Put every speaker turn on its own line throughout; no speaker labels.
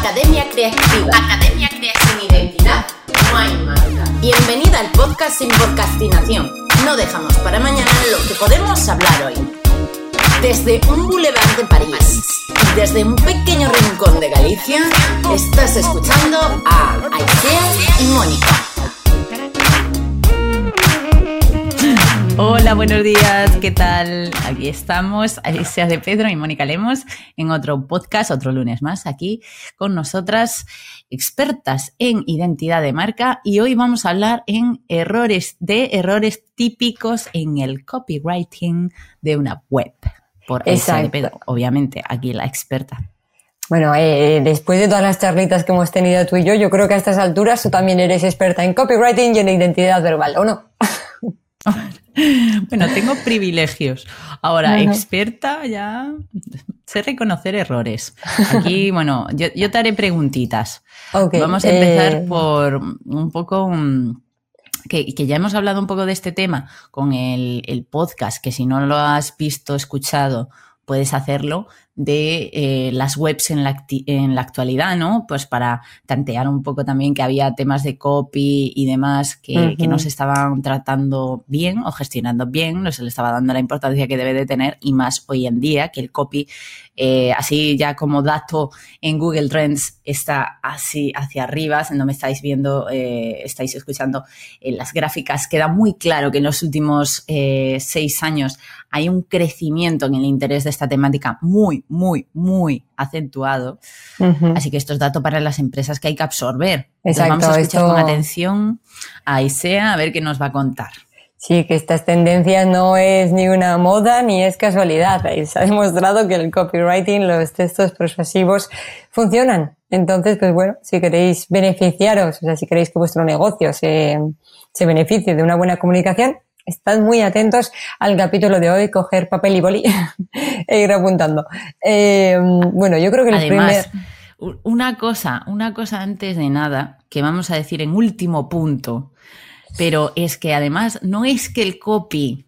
Academia Creativa. Academia Creativa. Sin identidad no hay marca. Bienvenida al podcast sin podcastinación. No dejamos para mañana lo que podemos hablar hoy. Desde un boulevard de París y desde un pequeño rincón de Galicia, estás escuchando a Aisea y Mónica.
Hola, buenos días, ¿qué tal? Aquí estamos, Alicia de Pedro y Mónica Lemos, en otro podcast, otro lunes más, aquí con nosotras, expertas en identidad de marca, y hoy vamos a hablar en errores de errores típicos en el copywriting de una web. Por Alicia de Pedro, obviamente, aquí la experta.
Bueno, eh, después de todas las charlitas que hemos tenido tú y yo, yo creo que a estas alturas tú también eres experta en copywriting y en identidad verbal, ¿o no?
bueno, tengo privilegios. Ahora, experta ya sé reconocer errores. Aquí, bueno, yo, te haré preguntitas. Vamos a empezar eh, por un poco... que, ya hemos hablado un poco de este tema con el, el podcast, que si no lo has visto, escuchado, puedes hacerlo, de eh, las webs en la, en la, actualidad, ¿no? Pues para tantear un poco también que había temas de copy y demás que, que no se estaban tratando bien o gestionando bien, no se le estaba dando la importancia que debe de tener y más hoy en día que el copy, eh, así ya como dato en Google Trends está así hacia arriba, si no me estáis viendo, eh, estáis escuchando las gráficas, queda muy claro que en los últimos seis años hay un crecimiento en el interés de esta temática muy, muy, muy acentuado. Así que esto es dato para las empresas que hay que absorber. vamos a escuchar con atención a Isea a ver qué nos va a contar.
Sí, que estas tendencias no es ni una moda ni es casualidad. Se ha demostrado que el copywriting, los textos persuasivos funcionan. Entonces, pues bueno, si queréis beneficiaros, o sea, si queréis que vuestro negocio se, se beneficie de una buena comunicación, Estad muy atentos al capítulo de hoy, coger papel y boli e ir apuntando. Eh, bueno, yo creo que el primer...
Una cosa, una cosa antes de nada, que vamos a decir en último punto, pero es que además no es que el copy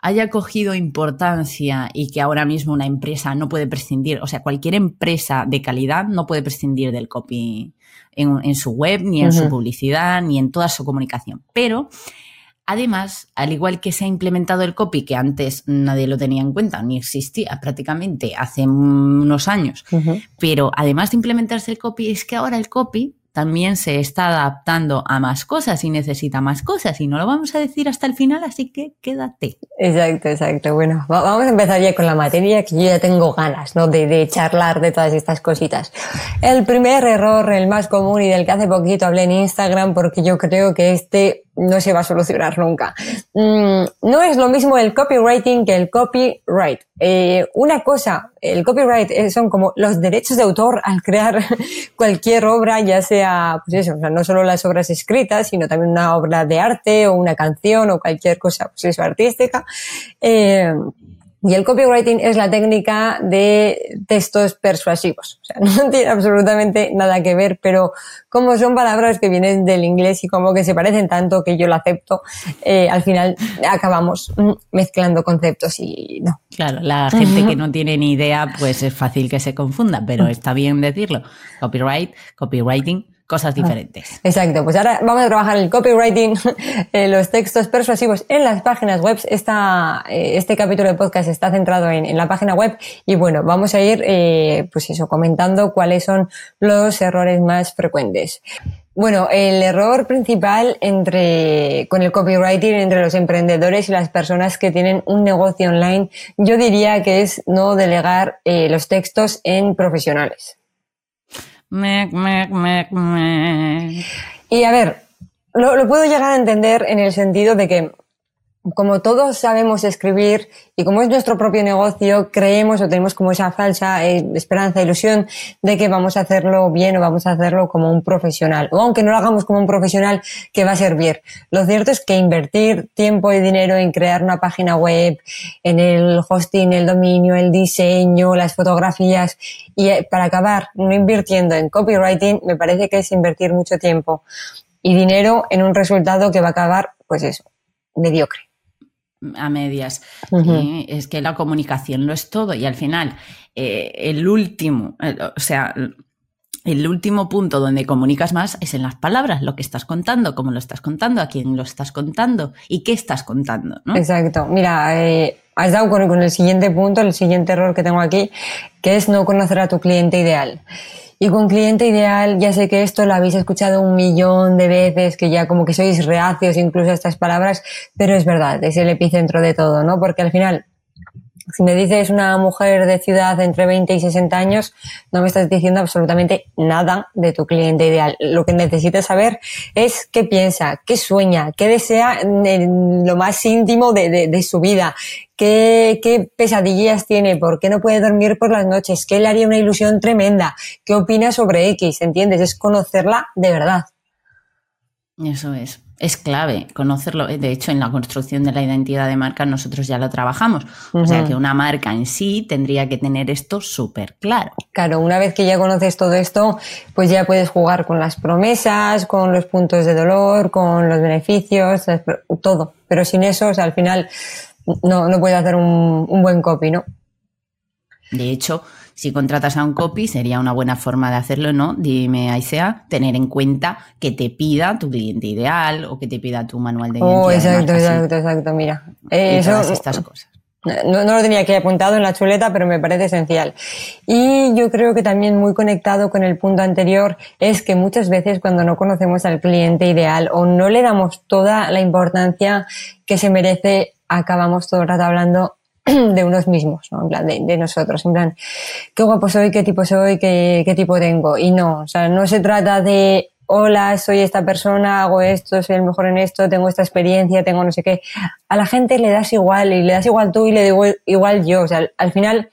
haya cogido importancia y que ahora mismo una empresa no puede prescindir, o sea, cualquier empresa de calidad no puede prescindir del copy en, su web, ni en su publicidad, ni en toda su comunicación. Pero Además, al igual que se ha implementado el copy, que antes nadie lo tenía en cuenta, ni existía prácticamente hace unos años, pero además de implementarse el copy, es que ahora el copy también se está adaptando a más cosas y necesita más cosas y no lo vamos a decir hasta el final, así que quédate.
Exacto, exacto. Bueno, vamos a empezar ya con la materia que yo ya tengo ganas, ¿no? De, de charlar de todas estas cositas. El primer error, el más común y del que hace poquito hablé en Instagram porque yo creo que este no se va a solucionar nunca. Mm, no es lo mismo el copywriting que el copyright. Eh, una cosa, el copyright eh, son como los derechos de autor al crear cualquier obra, ya sea, pues eso, o sea, no solo las obras escritas, sino también una obra de arte o una canción o cualquier cosa, pues eso, artística. Eh, y el copywriting es la técnica de textos persuasivos. O sea, no tiene absolutamente nada que ver, pero como son palabras que vienen del inglés y como que se parecen tanto que yo lo acepto, eh, al final acabamos mezclando conceptos y no.
Claro, la gente que no tiene ni idea, pues es fácil que se confunda, pero está bien decirlo. Copyright, copywriting, cosas diferentes.
Exacto, pues ahora vamos a trabajar el copywriting, eh, los textos persuasivos en las páginas web. Esta, eh, este capítulo de podcast está centrado en, la página web y bueno, vamos a ir, eh, pues eso, comentando cuáles son los errores más frecuentes. Bueno, el error principal entre, con el copywriting entre los emprendedores y las personas que tienen un negocio online, yo diría que es no delegar los textos en profesionales. Y a ver, lo, lo puedo llegar a entender en el sentido de que como todos sabemos escribir y como es nuestro propio negocio, creemos o tenemos como esa falsa eh, esperanza, ilusión de que vamos a hacerlo bien o vamos a hacerlo como un profesional. O aunque no lo hagamos como un profesional, que va a servir. Lo cierto es que invertir tiempo y dinero en crear una página web, en el hosting, el dominio, el diseño, las fotografías y eh, para acabar no invirtiendo en copywriting, me parece que es invertir mucho tiempo y dinero en un resultado que va a acabar, pues eso, mediocre
a medias. es que la comunicación no es todo y al final eh, el último, o sea, el último punto donde comunicas más es en las palabras, lo que estás contando, cómo lo estás contando, a quién lo estás contando y qué estás contando. ¿no?
Exacto. Mira, eh, has dado con, con, el siguiente punto, el siguiente error que tengo aquí, que es no conocer a tu cliente ideal. Y con cliente ideal, ya sé que esto lo habéis escuchado un millón de veces, que ya como que sois reacios incluso a estas palabras, pero es verdad, es el epicentro de todo, ¿no? Porque al final si me dices una mujer de ciudad entre 20 y 60 años, no me estás diciendo absolutamente nada de tu cliente ideal. Lo que necesitas saber es qué piensa, qué sueña, qué desea en lo más íntimo de, de, su vida, qué, qué pesadillas tiene, por qué no puede dormir por las noches, qué le haría una ilusión tremenda, qué opina sobre X, ¿entiendes? Es conocerla de verdad.
Eso es es clave conocerlo. De hecho, en la construcción de la identidad de marca nosotros ya lo trabajamos. O sea que una marca en sí tendría que tener esto súper claro.
Claro, una vez que ya conoces todo esto, pues ya puedes jugar con las promesas, con los puntos de dolor, con los beneficios, todo. Pero sin eso, o sea, al final no, no puedes hacer un, un buen copy, ¿no?
De hecho, si contratas a un copy, sería una buena forma de hacerlo, ¿no? Dime, Aisea, tener en cuenta que te pida tu cliente ideal o que te pida tu manual de
identidad. Oh, exacto, exacto, exacto, mira.
eso, estas cosas.
No, no, lo tenía que apuntado en la chuleta, pero me parece esencial. Y yo creo que también muy conectado con el punto anterior es que muchas veces cuando no conocemos al cliente ideal o no le damos toda la importancia que se merece, acabamos todo el rato hablando de unos mismos, ¿no? En plan, de, nosotros, en plan, qué guapo soy, qué tipo soy, qué, qué tipo tengo. Y no, o sea, no se trata de, hola, soy esta persona, hago esto, soy el mejor en esto, tengo esta experiencia, tengo no sé qué. A la gente le das igual y le das igual tú y le digo igual yo. O sea, al final,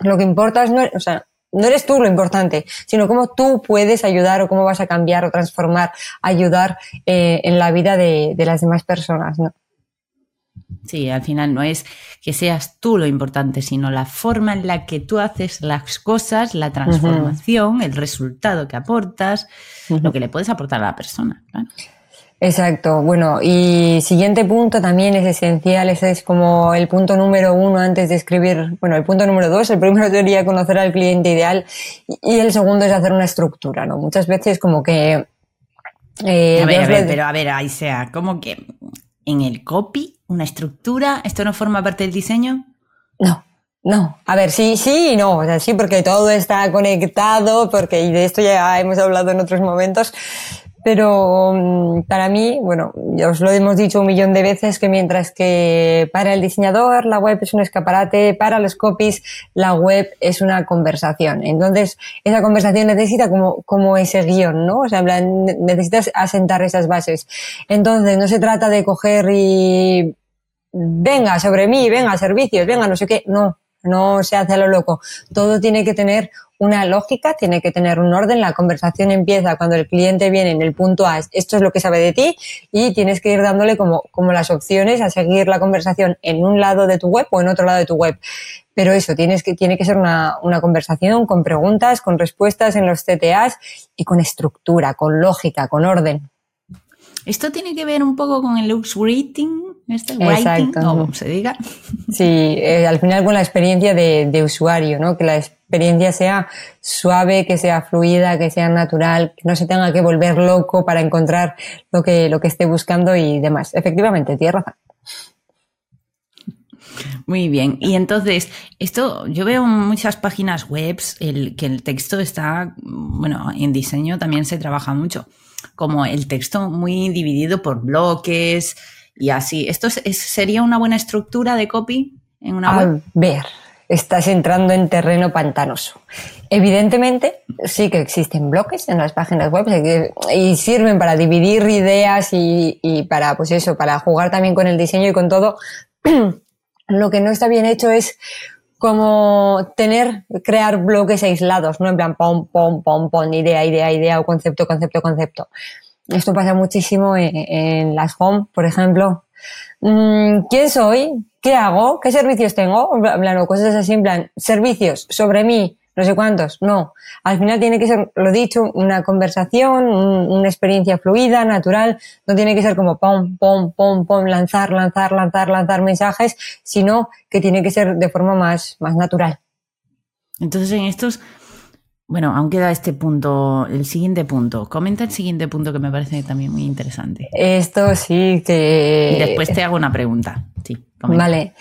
lo que importa es, no, o sea, no eres tú lo importante, sino cómo tú puedes ayudar o cómo vas a cambiar o transformar, ayudar eh, en la vida de, de las demás personas, ¿no?
Sí, al final no es que seas tú lo importante, sino la forma en la que tú haces las cosas, la transformación, el resultado que aportas, lo que le puedes aportar a la persona.
Exacto. Bueno, y siguiente punto también es esencial, ese es como el punto número uno antes de escribir, bueno, el punto número dos, el primero sería conocer al cliente ideal y el segundo es hacer una estructura, ¿no? Muchas veces como que...
Eh, a ver, a ver, pero a ver, ahí sea, como que en el copy una estructura? ¿Esto no forma parte del diseño?
No, no. A ver, sí, sí y no. O sea, sí, porque todo está conectado, porque y de esto ya hemos hablado en otros momentos. Pero mm, para mí, bueno, ya os lo hemos dicho un millón de veces que mientras que para el diseñador la web es un escaparate, para los copies la web es una conversación. Entonces, esa conversación necesita como, como ese guion, ¿no? O sea, necesitas asentar esas bases. Entonces, no se trata de coger y venga sobre mí, venga servicios, venga no sé qué. No, no se hace a lo loco. Todo tiene que tener una lógica, tiene que tener un orden. La conversación empieza cuando el cliente viene en el punto A, esto es lo que sabe de ti, y tienes que ir dándole como, como las opciones a seguir la conversación en un lado de tu web o en otro lado de tu web. Pero eso, tienes que, tiene que ser una, una conversación con preguntas, con respuestas en los CTAs y con estructura, con lógica, con orden.
Esto tiene que ver un poco con el lux rating, este writing, o como se diga.
Sí, eh, al final con la experiencia de, de, usuario, ¿no? Que la experiencia sea suave, que sea fluida, que sea natural, que no se tenga que volver loco para encontrar lo que, lo que esté buscando y demás. Efectivamente, tienes razón.
Muy bien. Y entonces, esto, yo veo en muchas páginas web el, que el texto está, bueno, en diseño también se trabaja mucho como el texto muy dividido por bloques y así. ¿Esto sería una buena estructura de copy en una web?
A ver, estás entrando en terreno pantanoso. Evidentemente, sí que existen bloques en las páginas web y sirven para dividir ideas y, y para, pues eso, para jugar también con el diseño y con todo. Lo que no está bien hecho es como tener, crear bloques aislados, ¿no? En plan, pom, pom, pom, pom, idea, idea, idea, o concepto, concepto, concepto. Esto pasa muchísimo en, las home, por ejemplo. Mm, ¿Quién soy? ¿Qué hago? ¿Qué servicios tengo? En plan, cosas así, en plan, servicios sobre mí, no sé cuántos. No. Al final tiene que ser, lo dicho, una conversación, una experiencia fluida, natural. No tiene que ser como pom, pom, pom, pom, lanzar, lanzar, lanzar, lanzar mensajes, sino que tiene que ser de forma más, más natural.
Entonces, en estos, Bueno, aún queda este punto, el siguiente punto. Comenta el siguiente punto que me parece también muy interesante.
Esto sí que.
Y después te hago una pregunta. Sí,
Vale.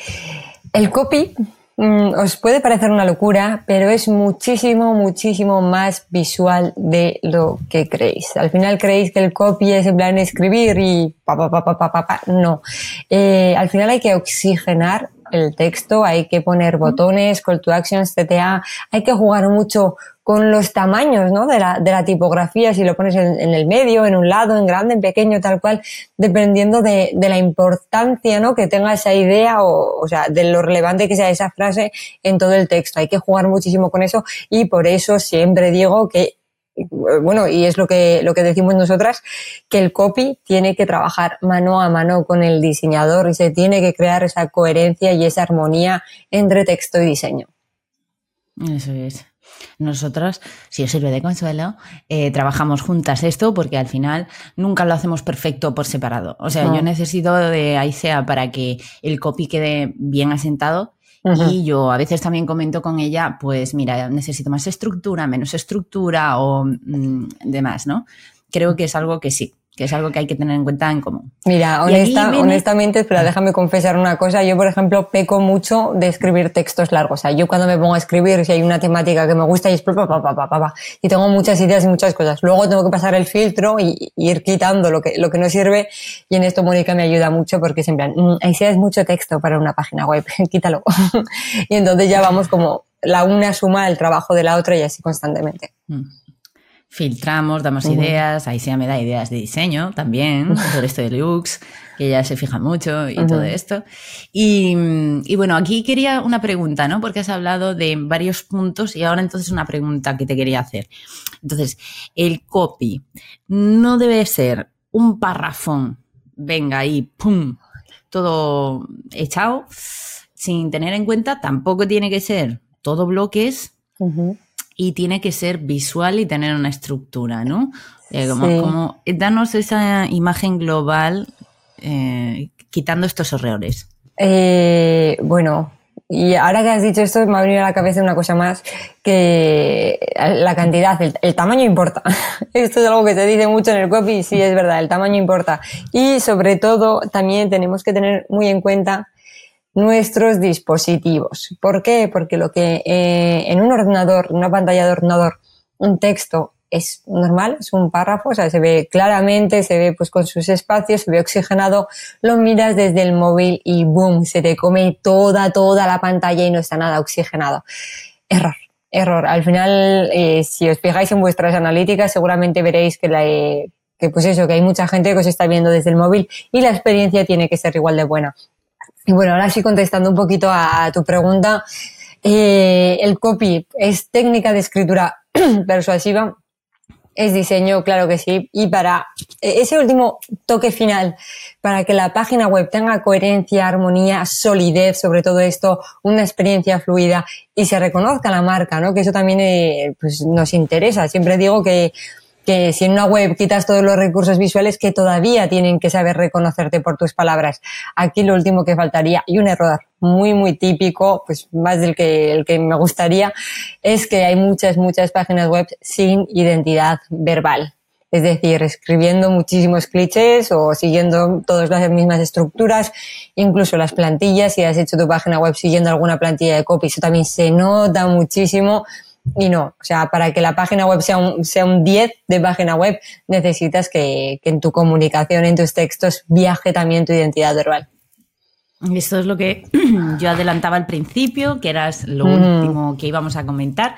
El copy os puede parecer una locura, pero es muchísimo, muchísimo más visual de lo que creéis. Al final creéis que el copy es en plan escribir y pa, pa, pa, pa, pa, pa, No. Eh, al final hay que oxigenar el texto, hay que poner botones, call to actions, CTA, hay que jugar mucho con los tamaños ¿no? de, la, de la tipografía, si lo pones en, el medio, en un lado, en grande, en pequeño, tal cual, dependiendo de, de la importancia ¿no? que tenga esa idea o, o sea, de lo relevante que sea esa frase en todo el texto. Hay que jugar muchísimo con eso y por eso siempre digo que bueno, y es lo que, lo que decimos nosotras, que el copy tiene que trabajar mano a mano con el diseñador y se tiene que crear esa coherencia y esa armonía entre texto y diseño.
Eso es. Nosotras, si os sirve de consuelo, eh, trabajamos juntas esto porque al final nunca lo hacemos perfecto por separado. O sea, yo necesito de Aisea para que el copy quede bien asentado y yo a veces también comento con ella, pues mira, necesito más estructura, menos estructura o mm, demás, ¿no? Creo que es algo que sí, que es algo que hay que tener en cuenta en común.
Mira, honestamente, pero déjame confesar una cosa. Yo, por ejemplo, peco mucho de escribir textos largos. O sea, yo cuando me pongo a escribir, si hay una temática que me gusta y es pa, pa, pa, y tengo muchas ideas y muchas cosas. Luego tengo que pasar el filtro y, ir quitando lo que, lo que no sirve. Y en esto Mónica me ayuda mucho porque es en plan, mm, ahí sí es mucho texto para una página web, quítalo. y entonces ya vamos como la una suma el trabajo de la otra y así constantemente. Mm
filtramos, damos ideas, ahí sí me da ideas de diseño también, por esto de looks, que ella se fija mucho y todo esto. Y, bueno, aquí quería una pregunta, ¿no? Porque has hablado de varios puntos y ahora entonces una pregunta que te quería hacer. Entonces, el copy no debe ser un parrafón, venga ahí, pum, todo echado, sin tener en cuenta, tampoco tiene que ser todo bloques y tiene que ser visual y tener una estructura, ¿no? Eh, como, eh, danos esa imagen global eh, quitando estos errores.
bueno, y ahora que has dicho esto, me ha venido a la cabeza una cosa más, que la cantidad, el, el, tamaño importa. Esto es algo que se dice mucho en el copy, sí es verdad, el tamaño importa. Y sobre todo, también tenemos que tener muy en cuenta nuestros dispositivos. ¿Por qué? Porque lo que eh, en un ordenador, una pantalla de ordenador, un texto es normal, es un párrafo, o sea, se ve claramente, se ve pues con sus espacios, se ve oxigenado, lo miras desde el móvil y boom, se te come toda, toda la pantalla y no está nada oxigenado. Error, error. Al final, eh, si os fijáis en vuestras analíticas, seguramente veréis que la, eh, que pues eso, que hay mucha gente que os está viendo desde el móvil y la experiencia tiene que ser igual de buena. Y bueno, ahora sí contestando un poquito a, tu pregunta, eh, el copy es técnica de escritura persuasiva, es diseño, claro que sí, y para ese último toque final, para que la página web tenga coherencia, armonía, solidez, sobre todo esto, una experiencia fluida y se reconozca la marca, ¿no? Que eso también eh, pues nos interesa. Siempre digo que que si en una web quitas todos los recursos visuales que todavía tienen que saber reconocerte por tus palabras. Aquí lo último que faltaría, y un error muy, muy típico, pues más del que, el que me gustaría, es que hay muchas, muchas páginas web sin identidad verbal. Es decir, escribiendo muchísimos clichés o siguiendo todas las mismas estructuras, incluso las plantillas, si has hecho tu página web siguiendo alguna plantilla de copy, eso también se nota muchísimo y no, o sea, para que la página web sea un, sea un 10 de página web, necesitas que, en tu comunicación, en tus textos, viaje también tu identidad verbal.
Esto es lo que yo adelantaba al principio, que era lo último que íbamos a comentar,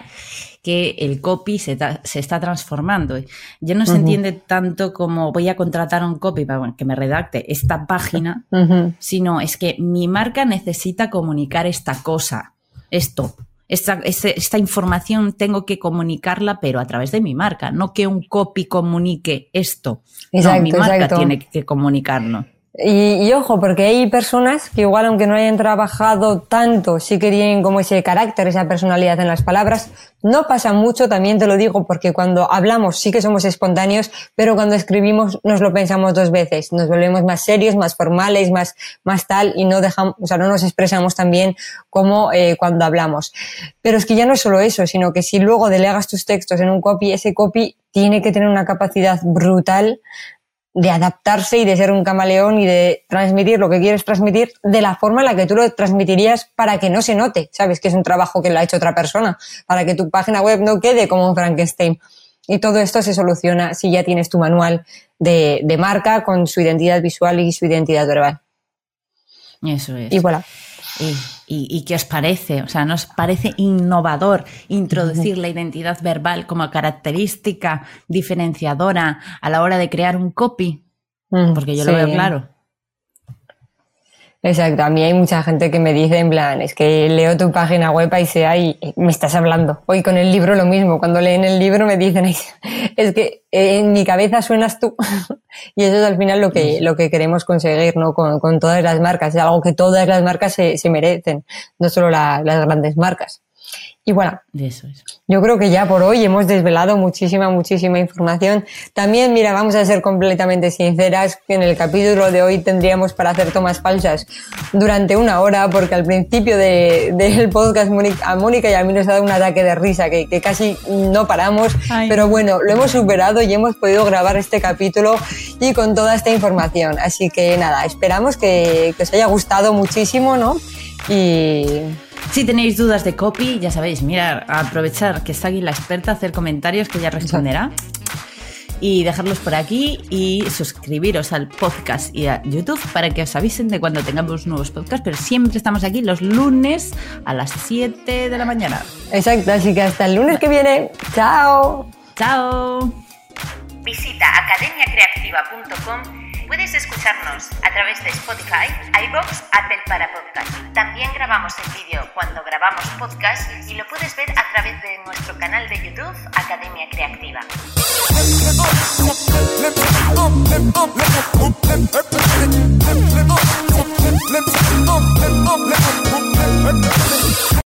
que el copy se, está transformando. Ya no se entiende tanto como voy a contratar un copy para que me redacte esta página, sino es que mi marca necesita comunicar esta cosa, esto, esta, esta, información tengo que comunicarla, pero a través de mi marca, no que un copy comunique esto. Exacto, no, mi marca tiene que comunicarlo.
Y, ojo, porque hay personas que igual aunque no hayan trabajado tanto, sí que tienen como ese carácter, esa personalidad en las palabras. No pasa mucho, también te lo digo, porque cuando hablamos sí que somos espontáneos, pero cuando escribimos nos lo pensamos dos veces. Nos volvemos más serios, más formales, más, más tal, y no dejamos, o sea, no nos expresamos tan bien como eh, cuando hablamos. Pero es que ya no es solo eso, sino que si luego delegas tus textos en un copy, ese copy tiene que tener una capacidad brutal de adaptarse y de ser un camaleón y de transmitir lo que quieres transmitir de la forma en la que tú lo transmitirías para que no se note, sabes que es un trabajo que lo ha hecho otra persona, para que tu página web no quede como un Frankenstein. Y todo esto se soluciona si ya tienes tu manual de, de marca con su identidad visual y su identidad verbal.
Eso es.
Y voilà.
¿Y, qué os parece? O sea, ¿nos parece innovador introducir la identidad verbal como característica diferenciadora a la hora de crear un copy? Mm, Porque yo lo veo claro.
Exacto, a mí hay mucha gente que me dice en plan, es que leo tu página web y sea y me estás hablando. Hoy con el libro lo mismo, cuando leen el libro me dicen, es que en mi cabeza suenas tú. y eso es al final lo que, lo que queremos conseguir, ¿no? Con, con todas las marcas, es algo que todas las marcas se, se merecen, no solo las grandes marcas. Y bueno, yo creo que ya por hoy hemos desvelado muchísima, muchísima información. También, mira, vamos a ser completamente sinceras, que en el capítulo de hoy tendríamos para hacer tomas falsas durante una hora, porque al principio del podcast a Mónica y a mí nos ha dado un ataque de risa, que, casi no paramos, pero bueno, lo hemos superado y hemos podido grabar este capítulo y con toda esta información. Así que nada, esperamos que, que os haya gustado muchísimo, ¿no? Y
si tenéis dudas de copy, ya sabéis, mirar, aprovechar que está aquí la experta, hacer comentarios que ella responderá. Y dejarlos por aquí y suscribiros al podcast y a YouTube para que os avisen de cuando tengamos nuevos podcasts. Pero siempre estamos aquí los lunes a las 7 de la mañana.
Exacto, así que hasta el lunes que viene. Chao.
Chao.
Visita academiacreativa.com Puedes escucharnos a través de Spotify, iBox, Apple para Podcast. También grabamos el vídeo cuando grabamos podcast y lo puedes ver a través de nuestro canal de YouTube Academia Creativa.